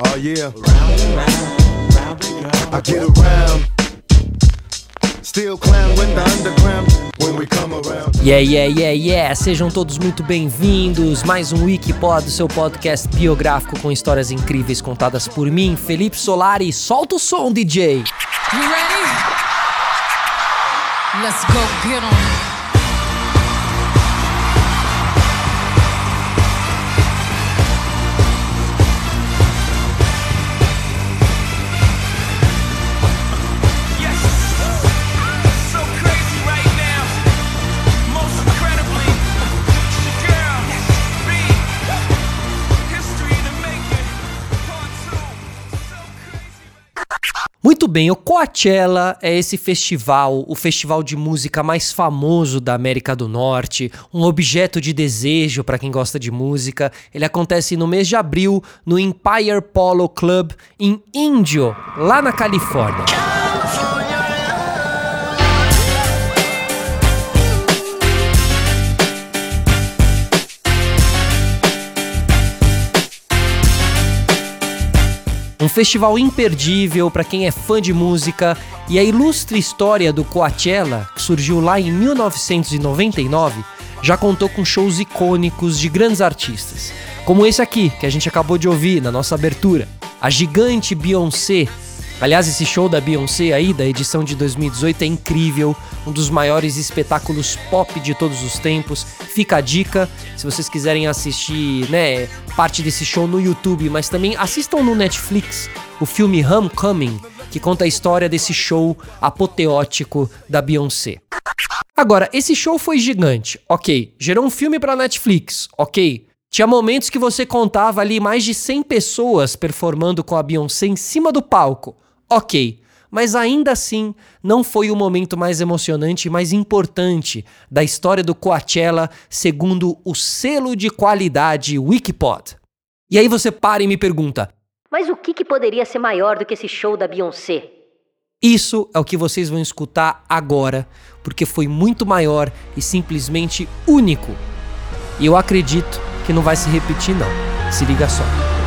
Oh yeah. I get around. Still clown when the underground when we come around. Yeah, yeah, yeah, yeah! Sejam todos muito bem-vindos. Mais um Wikipod, seu podcast biográfico com histórias incríveis contadas por mim, Felipe Solari. Solta o som, DJ! You ready? Let's go get 'em. Muito bem, o Coachella é esse festival, o festival de música mais famoso da América do Norte, um objeto de desejo para quem gosta de música. Ele acontece no mês de abril no Empire Polo Club em Indio, lá na Califórnia. Um festival imperdível para quem é fã de música e a ilustre história do Coachella, que surgiu lá em 1999, já contou com shows icônicos de grandes artistas, como esse aqui que a gente acabou de ouvir na nossa abertura, a gigante Beyoncé. Aliás, esse show da Beyoncé aí, da edição de 2018, é incrível, um dos maiores espetáculos pop de todos os tempos. Fica a dica, se vocês quiserem assistir, né, parte desse show no YouTube, mas também assistam no Netflix o filme Homecoming, que conta a história desse show apoteótico da Beyoncé. Agora, esse show foi gigante, ok. Gerou um filme pra Netflix, ok. Tinha momentos que você contava ali mais de 100 pessoas performando com a Beyoncé em cima do palco, ok. Mas ainda assim, não foi o momento mais emocionante e mais importante da história do Coachella, segundo o selo de qualidade Wikipod. E aí você para e me pergunta: Mas o que, que poderia ser maior do que esse show da Beyoncé? Isso é o que vocês vão escutar agora, porque foi muito maior e simplesmente único. E eu acredito que não vai se repetir não. Se liga só.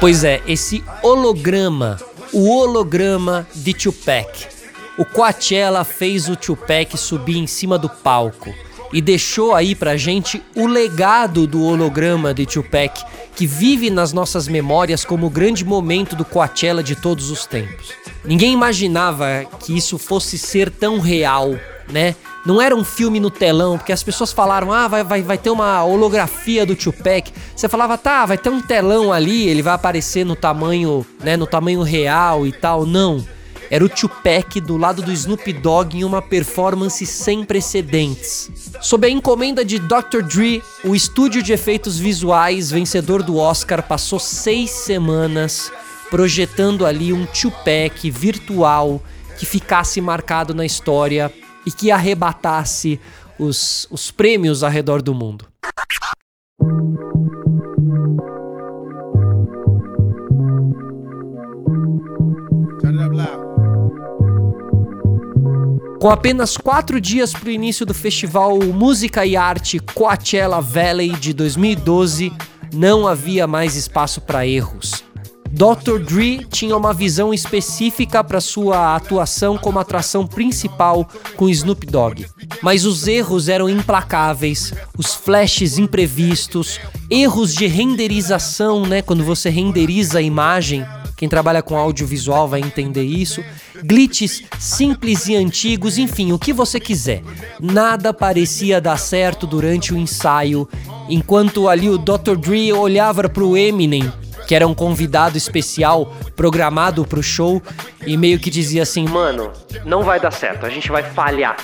Pois é, esse holograma, o holograma de Tupac. O Coachella fez o Tupac subir em cima do palco e deixou aí pra gente o legado do holograma de Tupac, que vive nas nossas memórias como o grande momento do Coachella de todos os tempos. Ninguém imaginava que isso fosse ser tão real, né? Não era um filme no telão, porque as pessoas falaram, ah, vai, vai, vai ter uma holografia do Tupac. Você falava, tá, vai ter um telão ali, ele vai aparecer no tamanho, né, no tamanho real e tal. Não. Era o Tupac do lado do Snoop Dogg em uma performance sem precedentes. Sob a encomenda de Dr. Dre, o estúdio de efeitos visuais vencedor do Oscar passou seis semanas projetando ali um Tupac virtual que ficasse marcado na história e que arrebatasse os, os prêmios ao redor do mundo. Com apenas quatro dias para o início do festival Música e Arte Coachella Valley de 2012, não havia mais espaço para erros. Dr. Dre tinha uma visão específica para sua atuação como atração principal com Snoop Dogg. Mas os erros eram implacáveis, os flashes imprevistos, erros de renderização, né, quando você renderiza a imagem. Quem trabalha com audiovisual vai entender isso. Glitches simples e antigos, enfim, o que você quiser. Nada parecia dar certo durante o ensaio, enquanto ali o Dr. Dre olhava para o Eminem que era um convidado especial programado pro show e meio que dizia assim: "Mano, não vai dar certo, a gente vai falhar".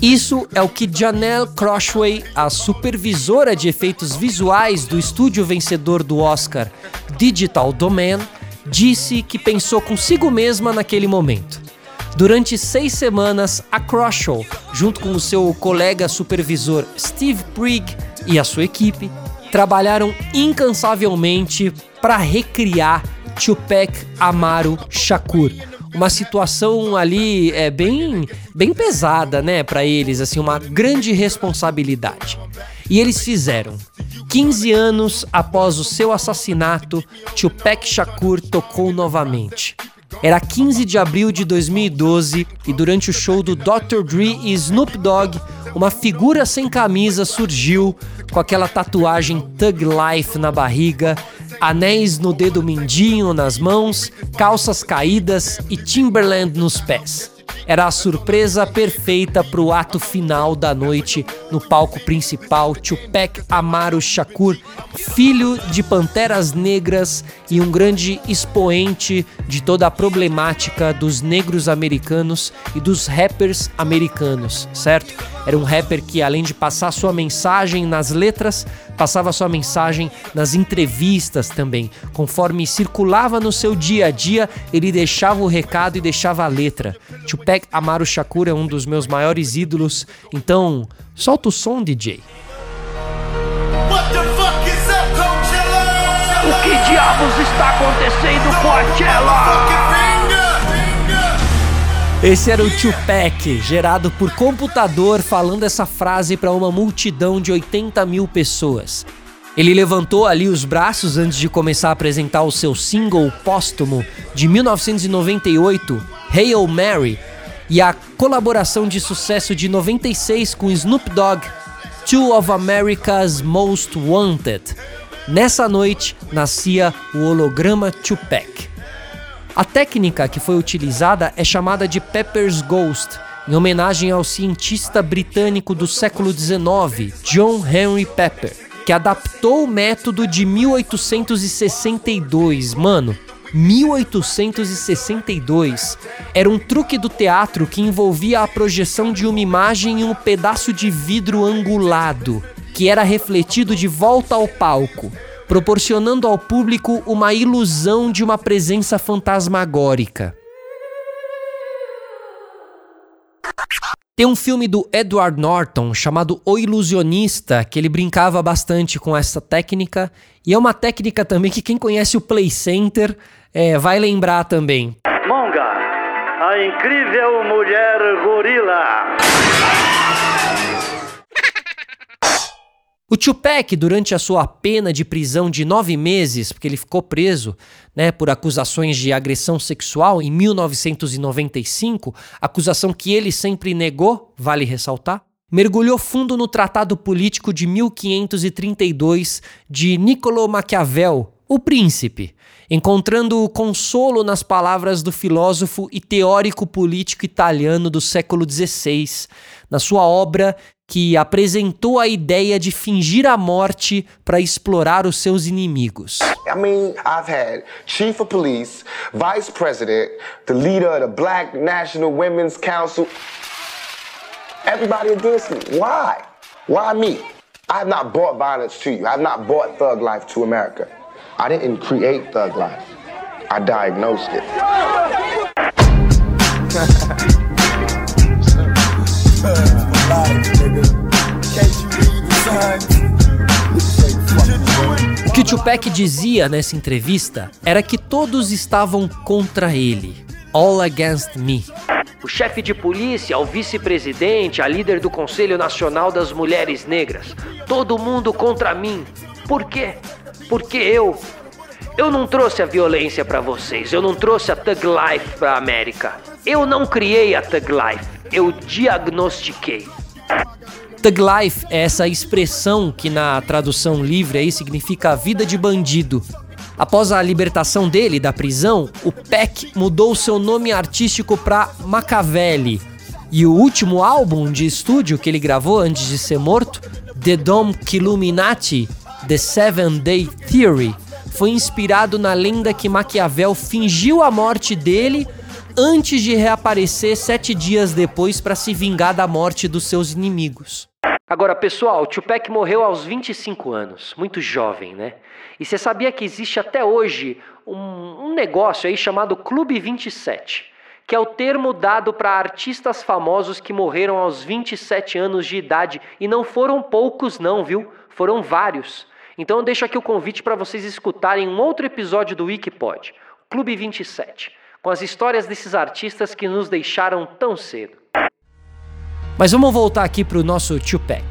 Isso é o que Janelle Crossway, a supervisora de efeitos visuais do estúdio vencedor do Oscar, Digital Domain, disse que pensou consigo mesma naquele momento. Durante seis semanas, a Crosshaw, junto com o seu colega supervisor Steve Prigg e a sua equipe, trabalharam incansavelmente para recriar Tupac Amaru Shakur. Uma situação ali é bem bem pesada, né, para eles, assim, uma grande responsabilidade. E eles fizeram. 15 anos após o seu assassinato, Tupac Shakur tocou novamente. Era 15 de abril de 2012 e durante o show do Dr. Dre e Snoop Dogg, uma figura sem camisa surgiu com aquela tatuagem Thug Life na barriga, anéis no dedo mindinho nas mãos, calças caídas e Timberland nos pés. Era a surpresa perfeita para o ato final da noite no palco principal. Tupac Amaru Shakur, filho de Panteras Negras e um grande expoente de toda a problemática dos negros americanos e dos rappers americanos, certo? Era um rapper que, além de passar sua mensagem nas letras, passava sua mensagem nas entrevistas também. Conforme circulava no seu dia a dia, ele deixava o recado e deixava a letra. Tupac Amaru Shakur é um dos meus maiores ídolos, então solta o som, DJ. Coachella? O que diabos está acontecendo, Coachella? Fucking finger. Esse era o Tupac, gerado por computador, falando essa frase para uma multidão de 80 mil pessoas. Ele levantou ali os braços antes de começar a apresentar o seu single póstumo de 1998, Hail Mary, e a colaboração de sucesso de 96 com Snoop Dogg, Two of America's Most Wanted. Nessa noite nascia o holograma Tupac. A técnica que foi utilizada é chamada de Pepper's Ghost, em homenagem ao cientista britânico do século XIX, John Henry Pepper, que adaptou o método de 1862. Mano, 1862 era um truque do teatro que envolvia a projeção de uma imagem em um pedaço de vidro angulado, que era refletido de volta ao palco proporcionando ao público uma ilusão de uma presença fantasmagórica. Tem um filme do Edward Norton chamado O Ilusionista, que ele brincava bastante com essa técnica, e é uma técnica também que quem conhece o Play Center é, vai lembrar também. Monga, a incrível mulher gorila. O Tupac, durante a sua pena de prisão de nove meses, porque ele ficou preso né, por acusações de agressão sexual em 1995, acusação que ele sempre negou, vale ressaltar, mergulhou fundo no Tratado Político de 1532 de Niccolò Maquiavel, o Príncipe, encontrando consolo nas palavras do filósofo e teórico político italiano do século XVI, na sua obra que apresentou a ideia de fingir a morte para explorar os seus inimigos. I mean, I've had chief of police, vice president, the leader of the Black National Women's Council. Everybody against me. Why? Why me? I have not brought violence to you. I have not brought thug life to America. I didn't create thug life. I diagnosed it. O que o Tupac dizia nessa entrevista era que todos estavam contra ele. All against me. O chefe de polícia, o vice-presidente, a líder do Conselho Nacional das Mulheres Negras. Todo mundo contra mim. Por quê? Porque eu. Eu não trouxe a violência pra vocês, eu não trouxe a Thug Life pra América. Eu não criei a Thug Life, eu diagnostiquei. Thug Life é essa expressão que na tradução livre aí significa vida de bandido. Após a libertação dele da prisão, o Peck mudou seu nome artístico para Machiavelli. E o último álbum de estúdio que ele gravou antes de ser morto, The Dome Illuminati, The Seven Day Theory, foi inspirado na lenda que Maquiavel fingiu a morte dele antes de reaparecer sete dias depois para se vingar da morte dos seus inimigos. Agora, pessoal, Tupac morreu aos 25 anos, muito jovem, né? E você sabia que existe até hoje um, um negócio aí chamado Clube 27, que é o termo dado para artistas famosos que morreram aos 27 anos de idade. E não foram poucos, não, viu? Foram vários. Então eu deixo aqui o convite para vocês escutarem um outro episódio do Wikipod, Clube 27, com as histórias desses artistas que nos deixaram tão cedo. Mas vamos voltar aqui para o nosso Tupac.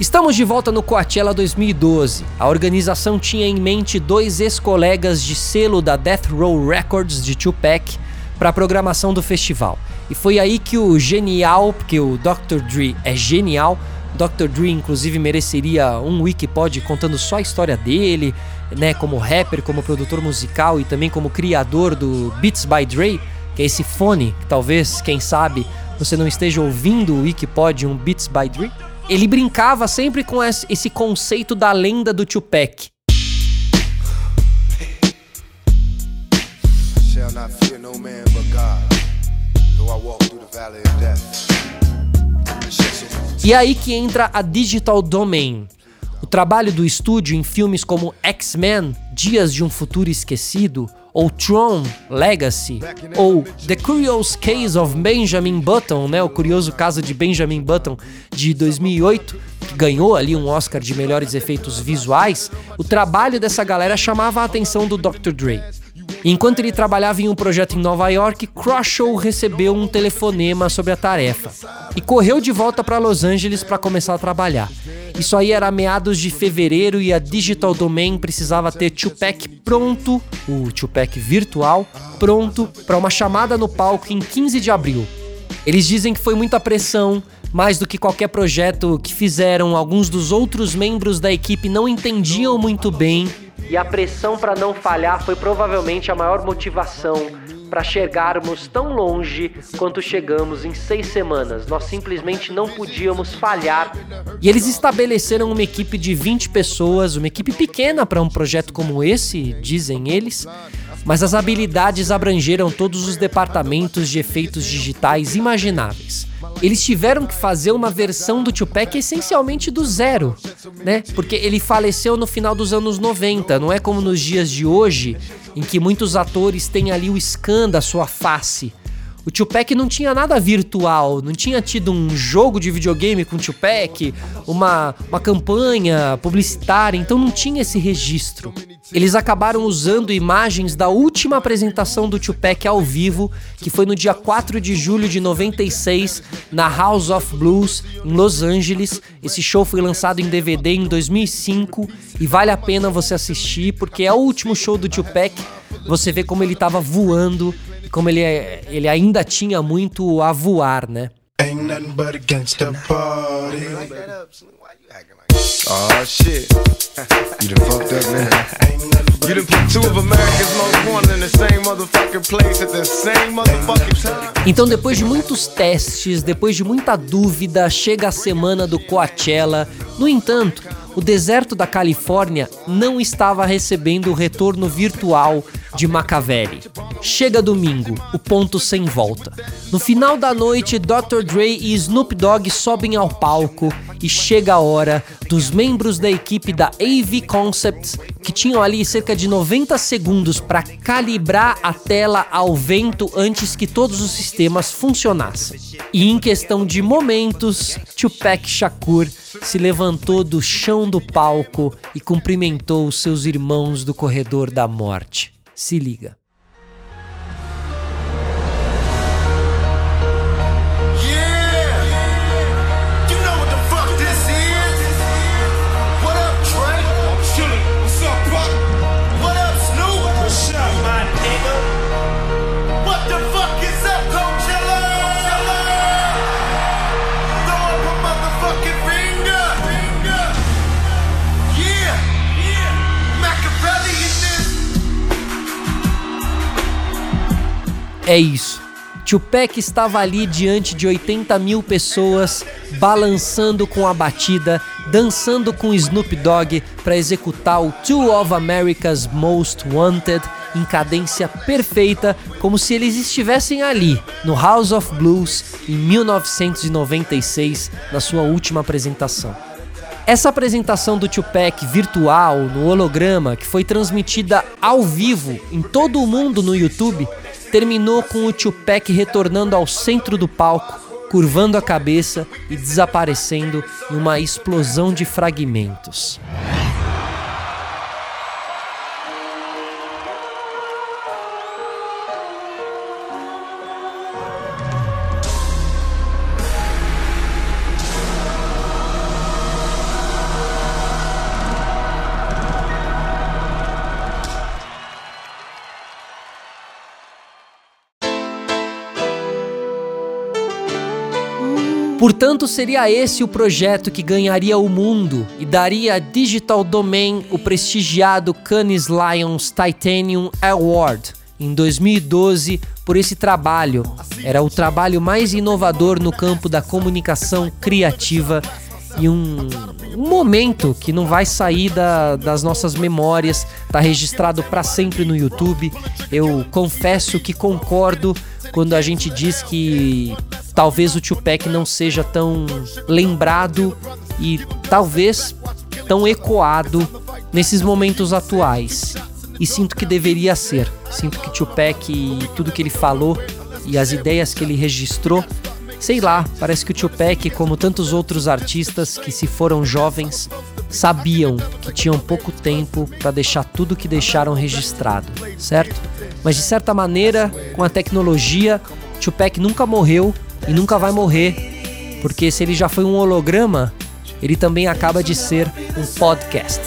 Estamos de volta no Coachella 2012. A organização tinha em mente dois ex-colegas de selo da Death Row Records de Tupac para a programação do festival. E foi aí que o genial, porque o Dr. Dre é genial, Dr. Dre inclusive mereceria um Wikipod contando só a história dele, né, como rapper, como produtor musical e também como criador do Beats by Dre, que é esse fone que talvez, quem sabe, você não esteja ouvindo o Wikipod um Beats by Dre. Ele brincava sempre com esse conceito da lenda do Tupac. Shall not fear no man but God, though I walk through the valley of death. E aí que entra a Digital Domain. O trabalho do estúdio em filmes como X-Men, Dias de um Futuro Esquecido, ou Tron Legacy, ou The Curious Case of Benjamin Button, né, o curioso caso de Benjamin Button de 2008, que ganhou ali um Oscar de melhores efeitos visuais, o trabalho dessa galera chamava a atenção do Dr. Dre. Enquanto ele trabalhava em um projeto em Nova York, Croshaw recebeu um telefonema sobre a tarefa e correu de volta para Los Angeles para começar a trabalhar. Isso aí era meados de fevereiro e a Digital Domain precisava ter Tupac pronto, o Tupac virtual, pronto para uma chamada no palco em 15 de abril. Eles dizem que foi muita pressão, mais do que qualquer projeto que fizeram, alguns dos outros membros da equipe não entendiam muito bem e a pressão para não falhar foi provavelmente a maior motivação para chegarmos tão longe quanto chegamos em seis semanas. Nós simplesmente não podíamos falhar. E eles estabeleceram uma equipe de 20 pessoas, uma equipe pequena para um projeto como esse, dizem eles. Mas as habilidades abrangeram todos os departamentos de efeitos digitais imagináveis eles tiveram que fazer uma versão do Tupac essencialmente do zero, né? Porque ele faleceu no final dos anos 90, não é como nos dias de hoje, em que muitos atores têm ali o scan da sua face. O Tupac não tinha nada virtual, não tinha tido um jogo de videogame com o Tupac, uma, uma campanha publicitária, então não tinha esse registro. Eles acabaram usando imagens da última apresentação do Tupac ao vivo, que foi no dia 4 de julho de 96, na House of Blues, em Los Angeles. Esse show foi lançado em DVD em 2005 e vale a pena você assistir, porque é o último show do Tupac. Você vê como ele estava voando como ele, ele ainda tinha muito a voar, né? Oh shit. You done fucked up now. You done put two of America's most wanted in the same motherfucking place at the same motherfucking time. Então, depois de muitos testes, depois de muita dúvida, chega a semana do Coachella. No entanto, o deserto da Califórnia não estava recebendo o retorno virtual de Machiavelli. Chega domingo, o ponto sem volta. No final da noite, Dr. Dre e Snoop Dogg sobem ao palco e chega a hora dos membros da equipe da AV Concepts, que tinham ali cerca de 90 segundos para calibrar a tela ao vento antes que todos os sistemas funcionassem. E em questão de momentos, Tupac Shakur se levantou do chão do palco e cumprimentou seus irmãos do corredor da morte. Se liga. É isso. Tupac estava ali diante de 80 mil pessoas, balançando com a batida, dançando com Snoop Dogg para executar o Two of America's Most Wanted em cadência perfeita, como se eles estivessem ali, no House of Blues, em 1996, na sua última apresentação. Essa apresentação do Tupac virtual, no holograma, que foi transmitida ao vivo em todo o mundo no YouTube, terminou com o Tupac retornando ao centro do palco, curvando a cabeça e desaparecendo em uma explosão de fragmentos. Portanto, seria esse o projeto que ganharia o mundo e daria a Digital Domain o prestigiado Cannes Lions Titanium Award em 2012 por esse trabalho. Era o trabalho mais inovador no campo da comunicação criativa e um, um momento que não vai sair da- das nossas memórias, tá registrado para sempre no YouTube. Eu confesso que concordo quando a gente diz que talvez o Tupac não seja tão lembrado e talvez tão ecoado nesses momentos atuais. E sinto que deveria ser. Sinto que Tupac e tudo que ele falou e as ideias que ele registrou Sei lá, parece que o Tupac, como tantos outros artistas que se foram jovens, sabiam que tinham pouco tempo para deixar tudo que deixaram registrado, certo? Mas de certa maneira, com a tecnologia, Tupac nunca morreu e nunca vai morrer, porque se ele já foi um holograma, ele também acaba de ser um podcast.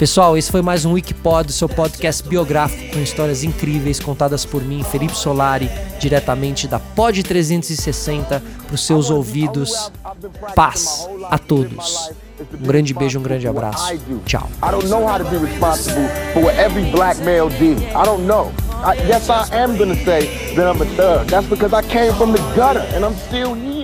Pessoal, esse foi mais um Wikipod, seu podcast biográfico com histórias incríveis contadas por mim, Felipe Solari, diretamente da Pod 360 para os seus ouvidos. Paz a todos. Um grande beijo, um grande abraço. Tchau. I don't know how to be responsible for what every black male did. I don't know. I, yes, I am say that I'm a thug. That's because I came from the gutter and I'm still here.